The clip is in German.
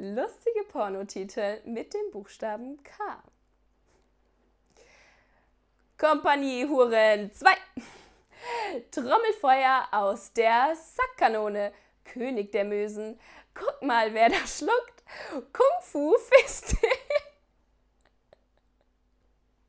Lustige Pornotitel mit dem Buchstaben K. Kompanie Huren 2. Trommelfeuer aus der Sackkanone. König der Mösen. Guck mal, wer da schluckt. Kung Fu Fisting.